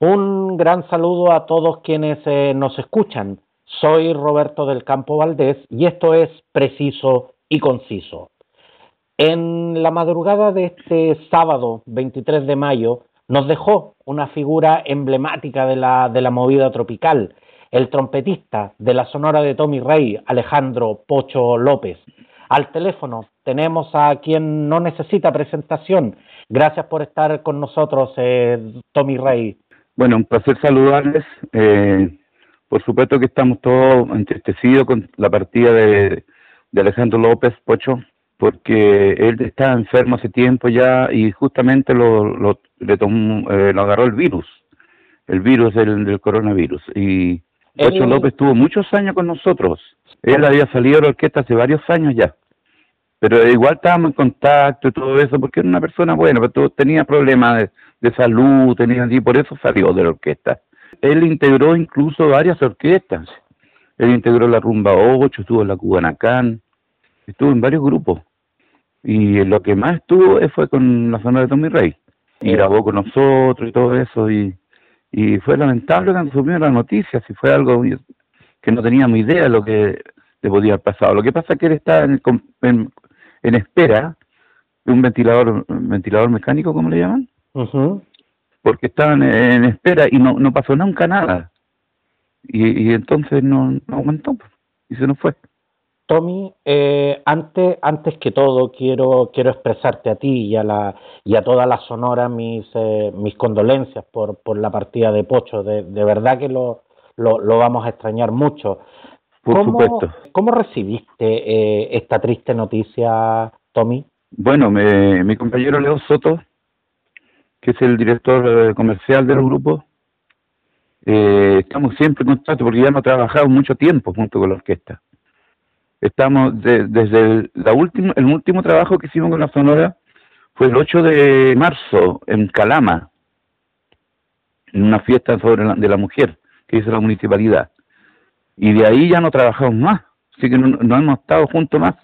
Un gran saludo a todos quienes eh, nos escuchan. Soy Roberto del Campo Valdés y esto es Preciso y Conciso. En la madrugada de este sábado 23 de mayo nos dejó una figura emblemática de la, de la movida tropical, el trompetista de la Sonora de Tommy Rey, Alejandro Pocho López. Al teléfono tenemos a quien no necesita presentación. Gracias por estar con nosotros, eh, Tommy Rey. Bueno, un placer saludarles. Eh, por supuesto que estamos todos entristecidos con la partida de, Alejandro López Pocho, porque él estaba enfermo hace tiempo ya y justamente lo, lo, le tomó, eh, lo agarró el virus, el virus del, coronavirus. Y Pocho López tuvo muchos años con nosotros. Él había salido de la orquesta hace varios años ya. Pero igual estábamos en contacto y todo eso, porque era una persona buena, pero tenía problemas de, de salud, tenía y por eso salió de la orquesta. Él integró incluso varias orquestas. Él integró la Rumba 8, estuvo en la Cubanacán, estuvo en varios grupos. Y lo que más estuvo fue con la zona de Tommy Rey. Y grabó con nosotros y todo eso. Y, y fue lamentable cuando supimos las noticias. Y fue algo que no teníamos idea de lo que le podía haber pasado. Lo que pasa es que él está en, en, espera de un ventilador, ventilador mecánico, ¿cómo le llaman? Porque estaban en espera y no, no pasó nunca nada. Y, y entonces no, no aguantó pues, y se nos fue. Tommy, eh, antes, antes que todo quiero, quiero expresarte a ti y a, la, y a toda la Sonora mis, eh, mis condolencias por, por la partida de Pocho. De, de verdad que lo, lo, lo, vamos a extrañar mucho. Por supuesto. ¿Cómo recibiste eh, esta triste noticia, Tommy? Bueno, me, mi compañero Leo Soto que es el director eh, comercial del grupo, eh, estamos siempre en contacto porque ya no trabajado mucho tiempo junto con la orquesta. Estamos desde el, la última, el último trabajo que hicimos con la Sonora fue el 8 de marzo en Calama, en una fiesta sobre de la mujer que hizo la municipalidad. Y de ahí ya no trabajamos más, así que no, no hemos estado juntos más,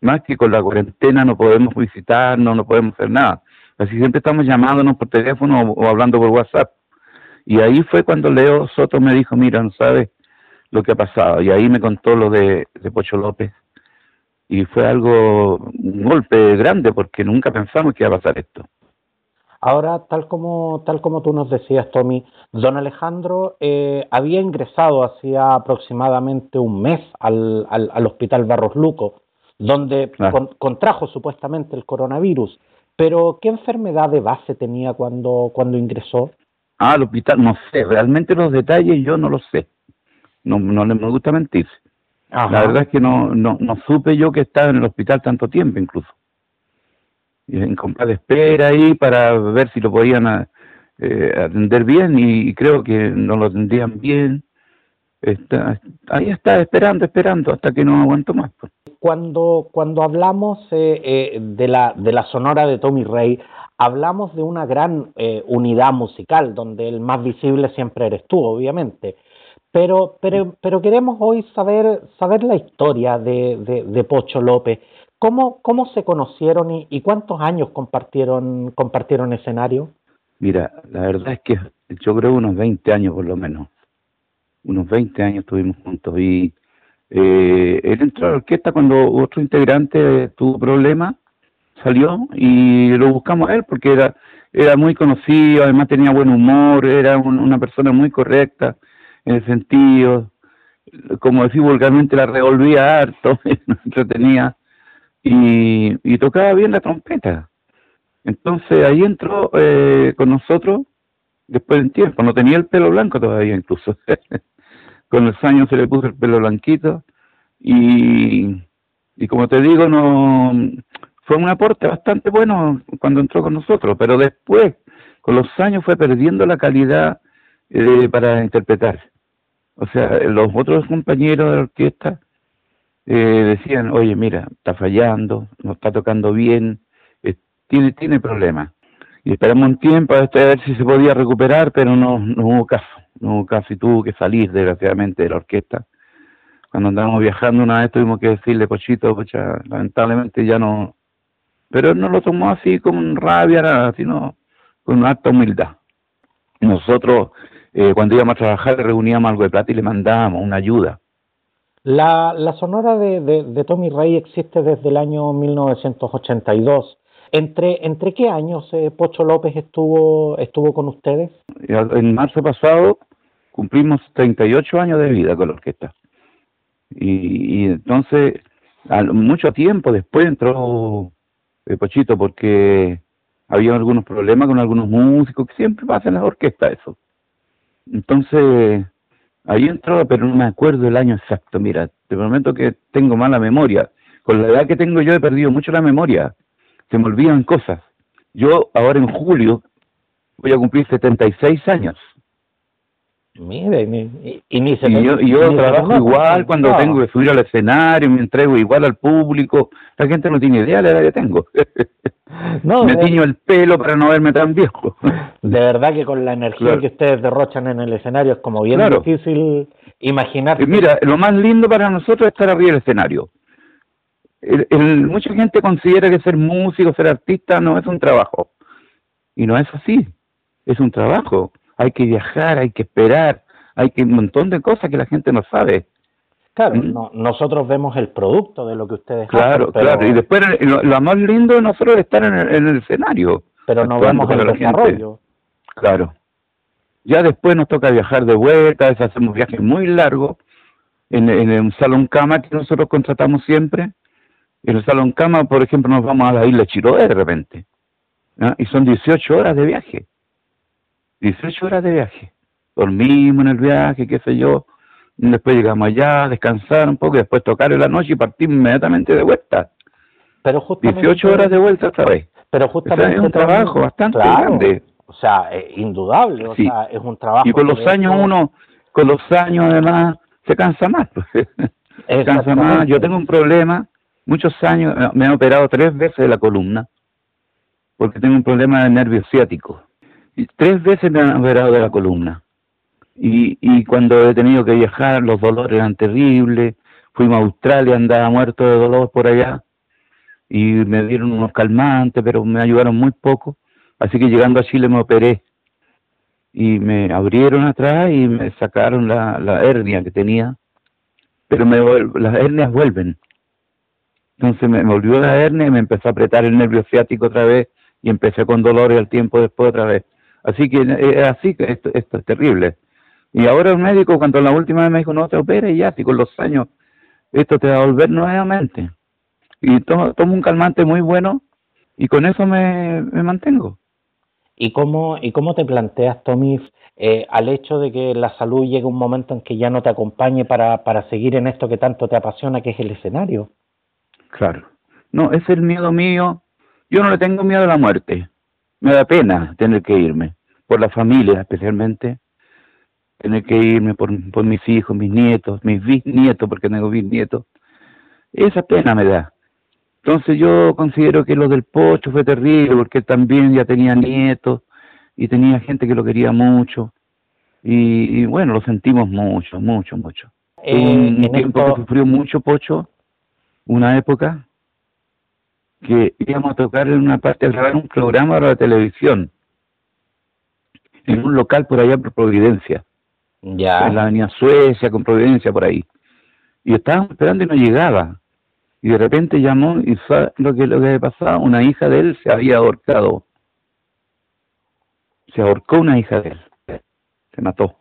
más que con la cuarentena no podemos visitarnos, no podemos hacer nada. Así siempre estamos llamándonos por teléfono o, hablando por WhatsApp. Y ahí fue cuando Leo Soto me dijo, mira, no sabes lo que ha pasado. Y ahí me contó lo de, Pocho López. Y fue algo, un golpe grande porque nunca pensamos que iba a pasar esto. Ahora, tal como, tal como tú nos decías, Tommy, don Alejandro eh, había ingresado hacía aproximadamente un mes al, al, hospital Barros Luco, donde contrajo supuestamente el coronavirus. Pero, ¿qué enfermedad de base tenía cuando, cuando ingresó? Ah, al hospital, no sé, realmente los detalles yo no los sé. No, no me gusta mentir. La verdad es que no, no, no supe yo que estaba en el hospital tanto tiempo incluso. En comprar de espera ahí para ver si lo podían eh, atender bien y, creo que no lo atendían bien. Está, ahí está esperando, esperando hasta que no aguanto más. Pues cuando, cuando hablamos eh, eh, de, la, de la sonora de Tommy Rey, hablamos de una gran eh, unidad musical, donde el más visible siempre eres tú, obviamente. Pero, pero, pero queremos hoy saber, saber la historia de, de, Pocho López. ¿Cómo, ¿Cómo se conocieron y, cuántos años compartieron, compartieron escenario? Mira, la verdad es que yo creo unos 20 años por lo menos. Unos 20 años estuvimos juntos y eh, él entró a la orquesta cuando otro integrante tuvo problemas, salió y lo buscamos a él porque era, era muy conocido, además tenía buen humor, era una persona muy correcta en el sentido, como decir vulgarmente, la revolvía harto, entretenía y, y tocaba bien la trompeta. Entonces ahí entró eh, con nosotros después de tiempo, no tenía el pelo blanco todavía incluso. con los años se le puso el pelo blanquito y, y como te digo, no fue un aporte bastante bueno cuando entró con nosotros, pero después, con los años, fue perdiendo la calidad eh, para interpretar. O sea, los otros compañeros de la orquesta eh, decían, oye, mira, está fallando, no está tocando bien, eh, tiene, tiene problemas. Y esperamos un tiempo a ver si se podía recuperar, pero no, no hubo caso no casi tuvo que salir desgraciadamente de la orquesta. Cuando andábamos viajando una vez tuvimos que decirle, Pochito, pocha, lamentablemente ya no... Pero él no lo tomó así con rabia, sino con una alta humildad. nosotros eh, cuando íbamos a trabajar le reuníamos algo de plata y le mandábamos una ayuda. La, la Sonora de, de, Tommy Rey existe desde el año 1982. ¿Entre, entre qué años eh, Pocho López estuvo, estuvo con ustedes? En marzo pasado cumplimos 38 años de vida con la orquesta. Y, y entonces, mucho tiempo después entró eh, Pochito porque había algunos problemas con algunos músicos, que siempre pasa en la orquesta eso. Entonces, ahí entró, pero no me acuerdo el año exacto. Mira, te prometo que tengo mala memoria. Con la edad que tengo yo he perdido mucho la memoria. Se me olvidan cosas. Yo ahora en julio voy a cumplir 76 años. Mire, y, ni se yo, yo trabajo igual cuando tengo que subir al escenario, me entrego igual al público. La gente no tiene idea de la edad que tengo. No, me tiño el pelo para no verme tan viejo. De verdad que con la energía que ustedes derrochan en el escenario es como bien difícil imaginar. Mira, lo más lindo para nosotros es estar arriba del escenario. mucha gente considera que ser músico, ser artista no es un trabajo. Y no es así. Es un trabajo hay que viajar, hay que esperar, hay que un montón de cosas que la gente no sabe. Claro, ¿Mm? nosotros vemos el producto de lo que ustedes claro, hacen. Claro, y después lo, más lindo de nosotros es estar en el, escenario. Pero no vemos el desarrollo. Claro. Ya después nos toca viajar de vuelta, a veces hacemos viajes muy largos en, en un salón cama que nosotros contratamos siempre. En el salón cama, por ejemplo, nos vamos a la isla Chiroé de repente. Y son 18 horas de viaje. 18 horas de viaje. Dormimos en el viaje, qué sé yo. Después llegamos allá, descansar un poco, y después tocar en la noche y partir inmediatamente de vuelta. Pero justamente, 18 horas de vuelta otra vez. Pero justamente es un trabajo bastante grande. O sea, es indudable, o sea, es un trabajo. Y con los años uno, con los años además, se cansa más. se cansa más. Yo tengo un problema, muchos años, me he operado tres veces de la columna, porque tengo un problema de nervio ciático tres veces me han operado de la columna. Y, y cuando he tenido que viajar, los dolores eran terribles. Fuimos a Australia, andaba muerto de dolor por allá. Y me dieron unos calmantes, pero me ayudaron muy poco. Así que llegando a Chile me operé. Y me abrieron atrás y me sacaron la, la hernia que tenía. Pero me, las hernias vuelven. Entonces me volvió la hernia y me empezó a apretar el nervio ciático otra vez y empecé con dolores al tiempo después otra vez. Así que es así que esto, esto es terrible. Y ahora el médico, cuando la última vez me dijo, no te operes ya, si con los años esto te va a volver nuevamente. Y tomo, tomo un calmante muy bueno y con eso me, me mantengo. ¿Y cómo, ¿Y cómo te planteas, Tommy, eh, al hecho de que la salud llegue un momento en que ya no te acompañe para, para seguir en esto que tanto te apasiona, que es el escenario? Claro. No, es el miedo mío. Yo no le tengo miedo a la muerte me da pena tener que irme, por la familia especialmente, tener que irme por, por mis hijos, mis nietos, mis bisnietos, porque tengo bisnietos. Esa pena me da. Entonces yo considero que lo del Pocho fue terrible, porque también ya tenía nietos y tenía gente que lo quería mucho. Y, bueno, lo sentimos mucho, mucho, mucho. Eh, un tiempo que sufrió mucho Pocho, una época, que íbamos a tocar en una parte, a grabar un programa para la televisión, en un local por allá por Providencia. Ya. En la avenida Suecia, con Providencia, por ahí. Y estábamos esperando y no llegaba. Y de repente llamó y fue lo que, lo que había pasado, una hija de él se había ahorcado. Se ahorcó una hija de él. Se mató.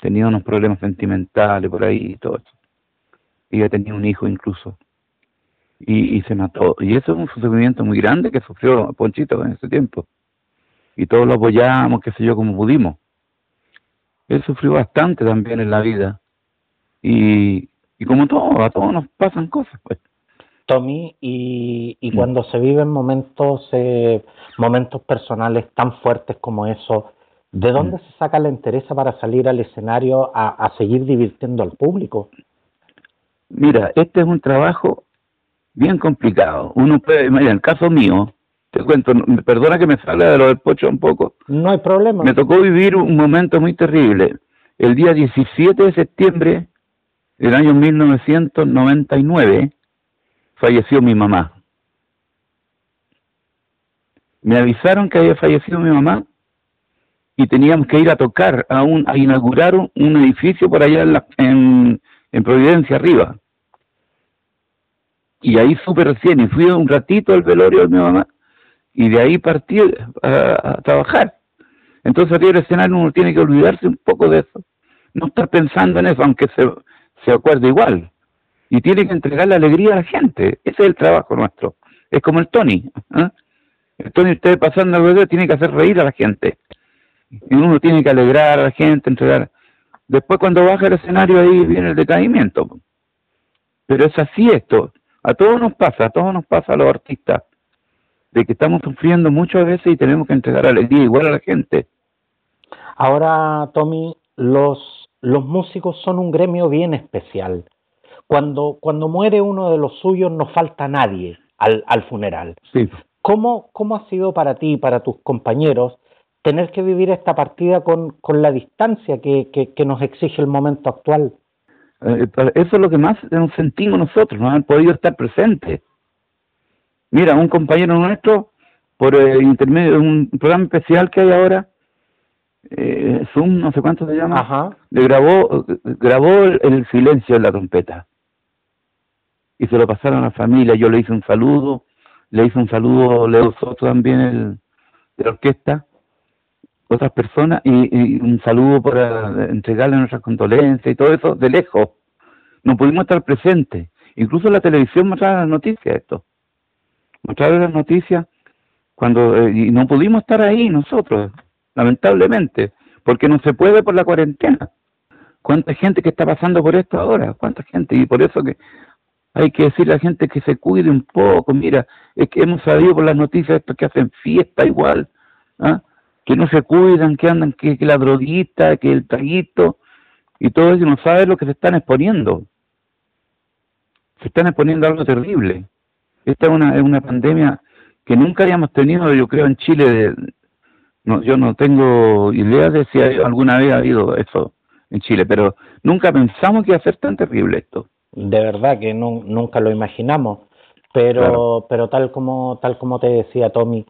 Tenía unos problemas sentimentales por ahí y todo eso. Y ya tenía un hijo incluso y, se mató. Y eso es un sufrimiento muy grande que sufrió Ponchito en ese tiempo. Y todos lo apoyamos, qué sé yo, como pudimos. Él sufrió bastante también en la vida. Y, y como todo, a todos nos pasan cosas, pues. Tommy, y, y mm. cuando se viven momentos, eh, momentos personales tan fuertes como eso, ¿de dónde mm. se saca la interés para salir al escenario a, a seguir divirtiendo al público? Mira, este es un trabajo bien complicado. Uno puede, en el caso mío, te cuento, perdona que me salga de lo del pocho un poco. No hay problema. Me tocó vivir un momento muy terrible. El día 17 de septiembre del año 1999 falleció mi mamá. Me avisaron que había fallecido mi mamá y teníamos que ir a tocar, a, un, a inaugurar un, edificio por allá en, en, Providencia arriba. Y ahí supe recién, y fui un ratito al velorio de mi mamá, y de ahí partí a, trabajar. Entonces arriba del escenario uno tiene que olvidarse un poco de eso, no estar pensando en eso, aunque se, se acuerde igual. Y tiene que entregar la alegría a la gente, ese es el trabajo nuestro. Es como el Tony. ¿eh? El Tony, usted pasando al tiene que hacer reír a la gente y uno tiene que alegrar a la gente, entregar. Después cuando baja el escenario ahí viene el decaimiento. Pero es así esto. A todos nos pasa, a todos nos pasa a los artistas, de que estamos sufriendo muchas veces y tenemos que entregar alegría igual a la gente. Ahora, Tommy, los, los músicos son un gremio bien especial. Cuando, cuando muere uno de los suyos no falta nadie al, al funeral. Sí. ¿Cómo, ¿Cómo ha sido para ti y para tus compañeros tener que vivir esta partida con, con la distancia que, que, nos exige el momento actual. Eh, eso es lo que más nos sentimos nosotros, no haber podido estar presentes. Mira, un compañero nuestro, por el intermedio de un programa especial que hay ahora, eh, Zoom, no sé cuánto se llama, le grabó, grabó el, silencio de la trompeta. Y se lo pasaron a la familia, yo le hice un saludo, le hice un saludo Leo Soto también, el, de la orquesta, otras personas y, un saludo para entregarle nuestras condolencias y todo eso de lejos. No pudimos estar presentes. Incluso la televisión mostraba las noticias esto. Mostraba las noticias cuando eh, y no pudimos estar ahí nosotros, lamentablemente, porque no se puede por la cuarentena. ¿Cuánta gente que está pasando por esto ahora? ¿Cuánta gente? Y por eso que hay que decirle a la gente que se cuide un poco. Mira, es que hemos sabido por las noticias esto que hacen fiesta igual. ¿ah? Que no se cuidan, que andan, que, la droguita, que el traguito, y todo eso, no sabe lo que se están exponiendo. Se están exponiendo a algo terrible. Esta es una, es una pandemia que nunca habíamos tenido, yo creo, en Chile. no, yo no tengo idea de si alguna vez ha habido eso en Chile, pero nunca pensamos que iba a ser tan terrible esto. De verdad que no, nunca lo imaginamos, pero, pero tal como tal como te decía Tommy,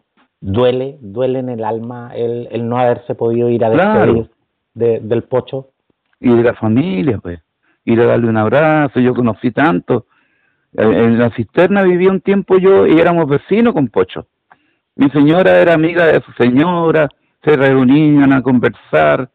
duele, duele en el alma el, el no haberse podido ir a despedir del pocho. Y de la familia, pues, ir a darle un abrazo, yo conocí tanto. En la cisterna viví un tiempo yo y éramos vecinos con Pocho. Mi señora era amiga de su señora, se reunían a conversar.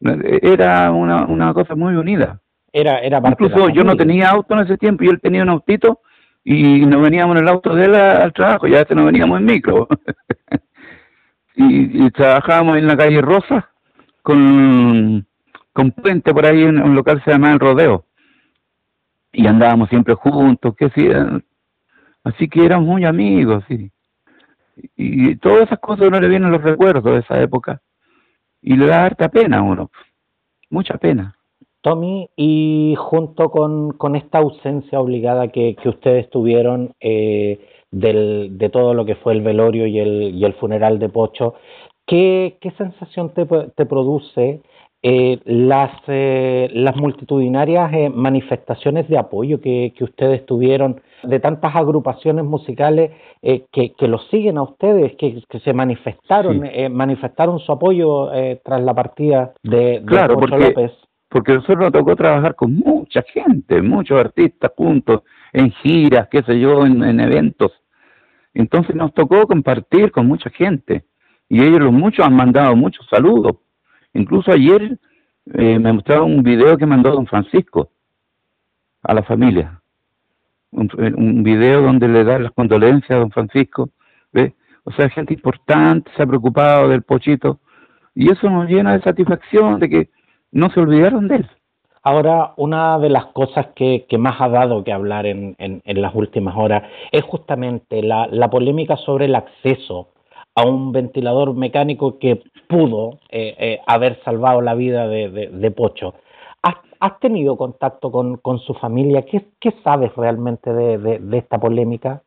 Era una, una cosa muy unida. Era, era Incluso yo no tenía auto en ese tiempo y él tenía un autito y nos veníamos en el auto de él al trabajo, ya este no veníamos en micro. y, trabajábamos en la calle Rosa con, con Puente por ahí en un local que se llama El Rodeo. Y andábamos siempre juntos, que sí, así que éramos muy amigos, sí. Y, todas esas cosas no le vienen los recuerdos de esa época. Y le da harta pena a uno, mucha pena. Tommy, y junto con, con esta ausencia obligada que, que ustedes tuvieron eh, del, de todo lo que fue el velorio y el, y el funeral de Pocho, ¿qué, qué sensación te, te produce eh, las, eh, las multitudinarias eh, manifestaciones de apoyo que, que, ustedes tuvieron de tantas agrupaciones musicales eh, que, que los siguen a ustedes, que, que se manifestaron, manifestaron su apoyo tras la partida de, de claro, Pocho López? Porque nosotros nos tocó trabajar con mucha gente, muchos artistas juntos, en giras, qué sé yo, en, eventos. Entonces nos tocó compartir con mucha gente y ellos los muchos han mandado muchos saludos. Incluso ayer eh, me mostraron un video que mandó don Francisco a la familia. Un, un, video donde le da las condolencias a don Francisco. ¿ve? O sea, gente importante se ha preocupado del pochito y eso nos llena de satisfacción de que no se olvidaron de él. Ahora, una de las cosas que, que más ha dado que hablar en, en, las últimas horas es justamente la, la, polémica sobre el acceso a un ventilador mecánico que pudo eh, eh, haber salvado la vida de, de, Pocho. ¿Has, ¿Has, tenido contacto con, con su familia? ¿Qué, ¿Qué, sabes realmente de, de, esta polémica?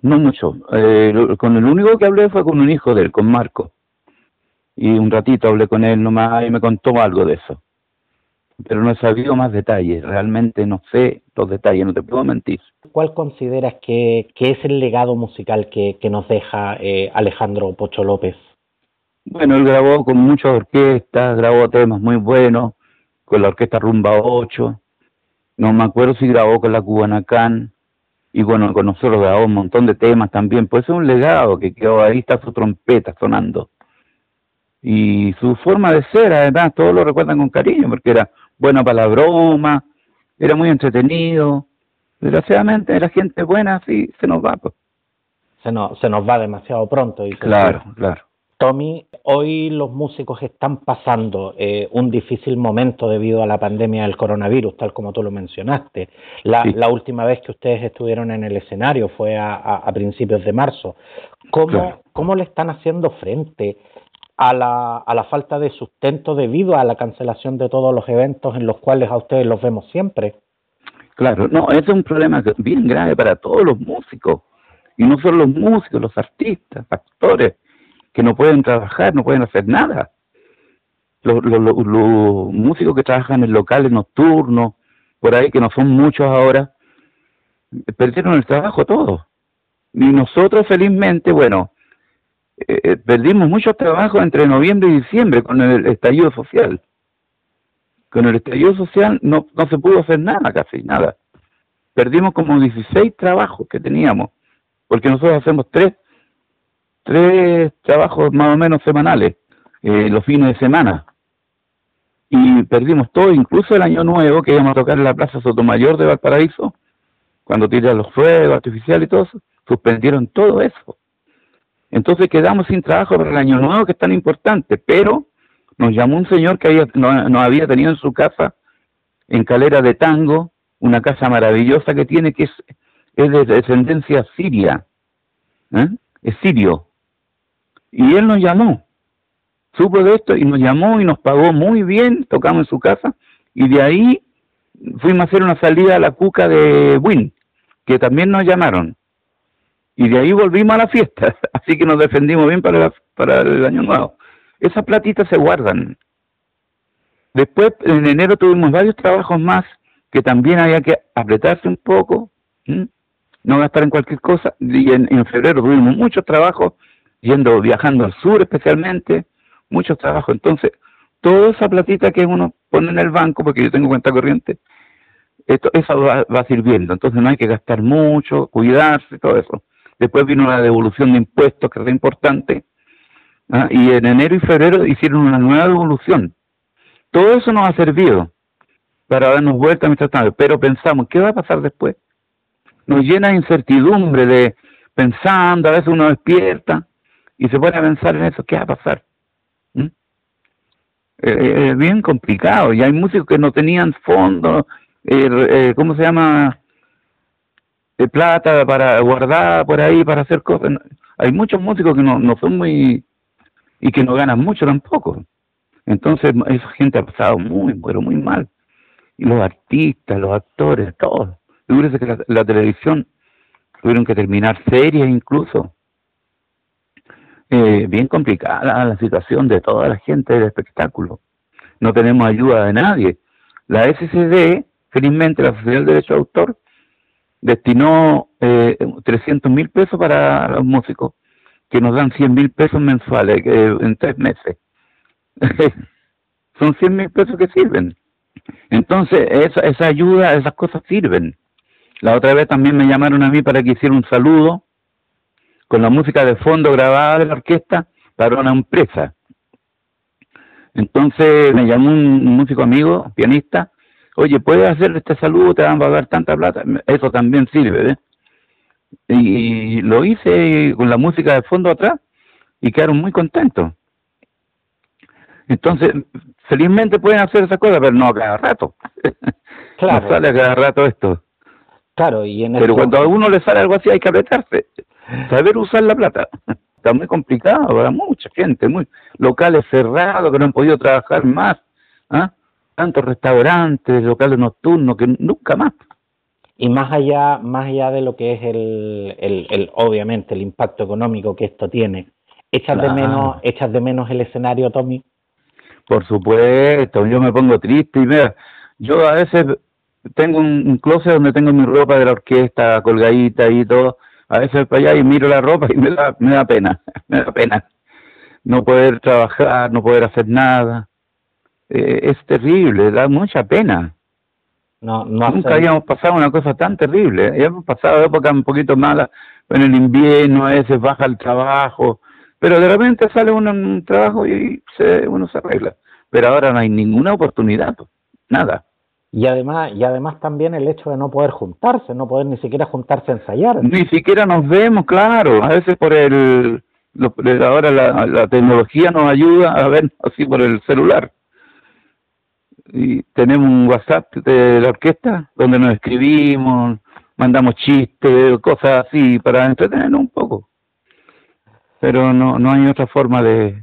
No mucho. Eh, con el único que hablé fue con un hijo de él, con Marco y un ratito hablé con él nomás y me contó algo de eso. Pero no he sabido más detalles, realmente no sé los detalles, no te puedo mentir. ¿Cuál consideras que, que es el legado musical que, que nos deja eh, Alejandro Pocho López? Bueno, él grabó con muchas orquestas, grabó temas muy buenos, con la orquesta Rumba 8, no me acuerdo si grabó con la Cubanacán, y bueno, con nosotros grabó un montón de temas también, pues es un legado que quedó ahí, está su trompeta sonando. Y su forma de ser, además, todos lo recuerdan con cariño, porque era bueno para la broma, era muy entretenido. Desgraciadamente, la gente buena, sí, se nos va. Pues. Se, nos, se nos va demasiado pronto. Y claro, claro. Tommy, hoy los músicos están pasando eh, un difícil momento debido a la pandemia del coronavirus, tal como tú lo mencionaste. La, última vez que ustedes estuvieron en el escenario fue a, principios de marzo. ¿Cómo, ¿Cómo, le están haciendo frente a la, a la falta de sustento debido a la cancelación de todos los eventos en los cuales a ustedes los vemos siempre? Claro, no, es un problema bien grave para todos los músicos, y no solo los músicos, los artistas, actores que no pueden trabajar, no pueden hacer nada. Los, músicos que trabajan en locales nocturnos, por ahí, que no son muchos ahora, perdieron el trabajo todos. Y nosotros, felizmente, bueno, eh, eh, perdimos mucho trabajo entre noviembre y diciembre con el estallido social. Con el estallido social no, no se pudo hacer nada, casi nada. Perdimos como 16 trabajos que teníamos, porque nosotros hacemos tres tres trabajos más o menos semanales, eh, los fines de semana. Y perdimos todo, incluso el año nuevo, que íbamos a tocar en la Plaza Sotomayor de Valparaíso, cuando tiran los fuegos artificiales y todo eso, suspendieron todo eso. Entonces quedamos sin trabajo para el año nuevo, que es tan importante, pero nos llamó un señor que había, no, había tenido en su casa, en Calera de Tango, una casa maravillosa que tiene, que es, de descendencia siria, ¿eh? es sirio, y él nos llamó, supo de esto y nos llamó y nos pagó muy bien, tocamos en su casa y de ahí fuimos a hacer una salida a la cuca de Win, que también nos llamaron. Y de ahí volvimos a la fiesta, así que nos defendimos bien para, para el año nuevo. Esas platitas se guardan. Después, en enero tuvimos varios trabajos más que también había que apretarse un poco, no gastar en cualquier cosa. Y en, en febrero tuvimos muchos trabajos yendo, viajando al sur especialmente, muchos trabajos. Entonces, toda esa platita que uno pone en el banco, porque yo tengo cuenta corriente, esto, eso va, sirviendo. Entonces no hay que gastar mucho, cuidarse, todo eso. Después vino la devolución de impuestos, que es importante. ¿ah? Y en enero y febrero hicieron una nueva devolución. Todo eso nos ha servido para darnos vuelta mientras tanto. Pero pensamos, ¿qué va a pasar después? Nos llena de incertidumbre, de pensando, a veces uno despierta y se pone a pensar en eso, ¿qué va a pasar? ¿Mm? Eh, eh, es bien complicado y hay músicos que no tenían fondos, eh, ¿cómo se llama? De plata para guardar por ahí, para hacer cosas. Hay muchos músicos que no, no son muy... y que no ganan mucho tampoco. Entonces esa gente ha pasado muy, pero muy mal. Y los artistas, los actores, todos. Figúrese que la televisión tuvieron que terminar series incluso eh, bien complicada la situación de toda la gente del espectáculo. No tenemos ayuda de nadie. La SCD, felizmente la Sociedad del Derecho de Autor, destinó eh, 300 mil pesos para los músicos, que nos dan 100 mil pesos mensuales eh, en tres meses. Son 100 mil pesos que sirven. Entonces, esa, esa ayuda, esas cosas sirven. La otra vez también me llamaron a mí para que hiciera un saludo con la música de fondo grabada de la orquesta para una empresa. Entonces me llamó un, músico amigo, pianista, oye, ¿puedes hacer este saludo? Te van a pagar tanta plata. Eso también sirve, ¿eh? Y, lo hice con la música de fondo atrás y quedaron muy contentos. Entonces, felizmente pueden hacer esa cosa, pero no a cada rato. Claro. no sale a cada rato esto. Claro, y en Pero cuando a uno le sale algo así hay que apretarse saber usar la plata. Está muy complicado para mucha gente, muy locales cerrados que no han podido trabajar más, ¿ah? Tantos restaurantes, locales nocturnos que nunca más. Y más allá, más allá de lo que es el, el, el obviamente el impacto económico que esto tiene, ¿echas de menos, echas de menos el escenario, Tommy? Por supuesto, yo me pongo triste y mira, yo a veces tengo un, un closet donde tengo mi ropa de la orquesta colgadita y todo, a veces para allá y miro la ropa y me da, me da pena, me da pena. no poder trabajar, no poder hacer nada. Eh, es terrible, da mucha pena. No, no Nunca habíamos pasado una cosa tan terrible. Habíamos pasado épocas un poquito malas, en el invierno a veces baja el trabajo, pero de repente sale uno en un trabajo y se, uno se arregla. Pero ahora no hay ninguna oportunidad, nada. Y además, y además también el hecho de no poder juntarse, no poder ni siquiera juntarse a ensayar. Ni siquiera nos vemos, claro. A veces por el... ahora la, la tecnología nos ayuda a ver así por el celular. Y tenemos un WhatsApp de la orquesta donde nos escribimos, mandamos chistes, cosas así para entretenernos un poco. Pero no, no hay otra forma de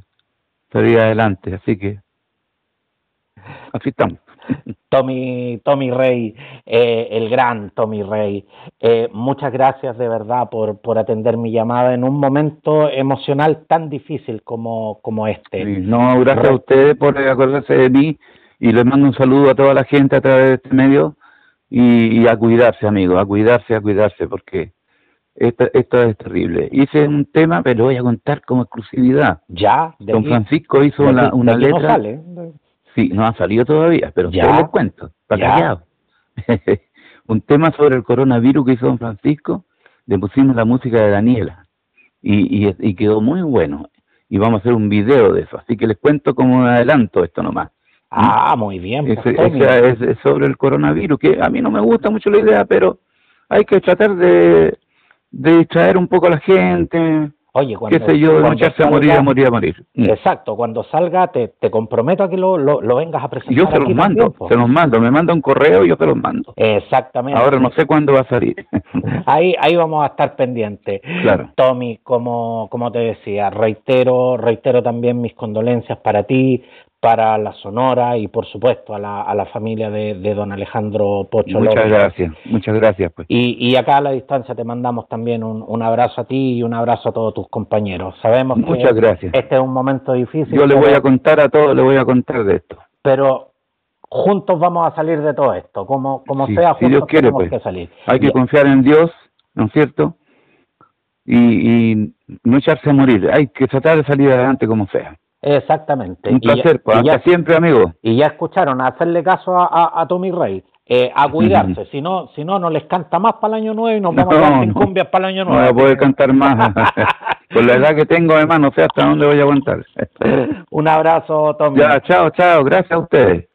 salir adelante, así que así estamos. Tommy, Tommy Rey, eh, el gran Tommy Rey, eh, muchas gracias de verdad por, por atender mi llamada en un momento emocional tan difícil como, como este. no, gracias a ustedes por acordarse de mí y les mando un saludo a toda la gente a través de este medio y, a cuidarse, amigos, a cuidarse, a cuidarse, porque esto, esto es terrible. Hice un tema, pero voy a contar como exclusividad. Ya, Don Francisco hizo una, una letra. Sí, no ha salido todavía, pero ya les cuento, para Un tema sobre el coronavirus que hizo don Francisco, le pusimos la música de Daniela y, y, quedó muy bueno. Y vamos a hacer un video de eso, así que les cuento como adelanto esto nomás. Ah, muy bien. Pues, es, sobre el coronavirus, que a mí no me gusta mucho la idea, pero hay que tratar de, de distraer un poco a la gente, Oye, cuando, qué sé yo, echarse a morir, a morir, a morir. Mm. Exacto, cuando salga te, te comprometo a que lo, lo, vengas a presentar. Yo se los mando, se los mando, me manda un correo y yo se los mando. Exactamente. Ahora no sé cuándo va a salir. ahí, ahí vamos a estar pendientes. Claro. Tommy, como, como te decía, reitero, reitero también mis condolencias para ti, para la Sonora y por supuesto a la, a la familia de, de don Alejandro Pocho Muchas gracias, muchas gracias. Pues. Y, y acá a la distancia te mandamos también un, un, abrazo a ti y un abrazo a todos tus compañeros. Sabemos muchas que gracias. este es un momento difícil. Yo le voy a contar a todos, le voy a contar de esto. Pero juntos vamos a salir de todo esto, como, como sea, juntos si Dios quiere, tenemos pues. que salir. Hay que confiar en Dios, ¿no es cierto? Y, y no echarse a morir, hay que tratar de salir adelante como sea. Exactamente. Un placer, pues, hasta siempre, amigo. Y ya escucharon, a hacerle caso a, a, Tommy Rey, eh, a cuidarse, si no, si no, no les canta más para el año nuevo y nos vamos a quedar sin cumbias para el año nuevo. No voy a poder cantar más. Por la edad que tengo, además, no sé hasta dónde voy a aguantar. Un abrazo, Tommy. Ya, chao, chao, gracias a ustedes.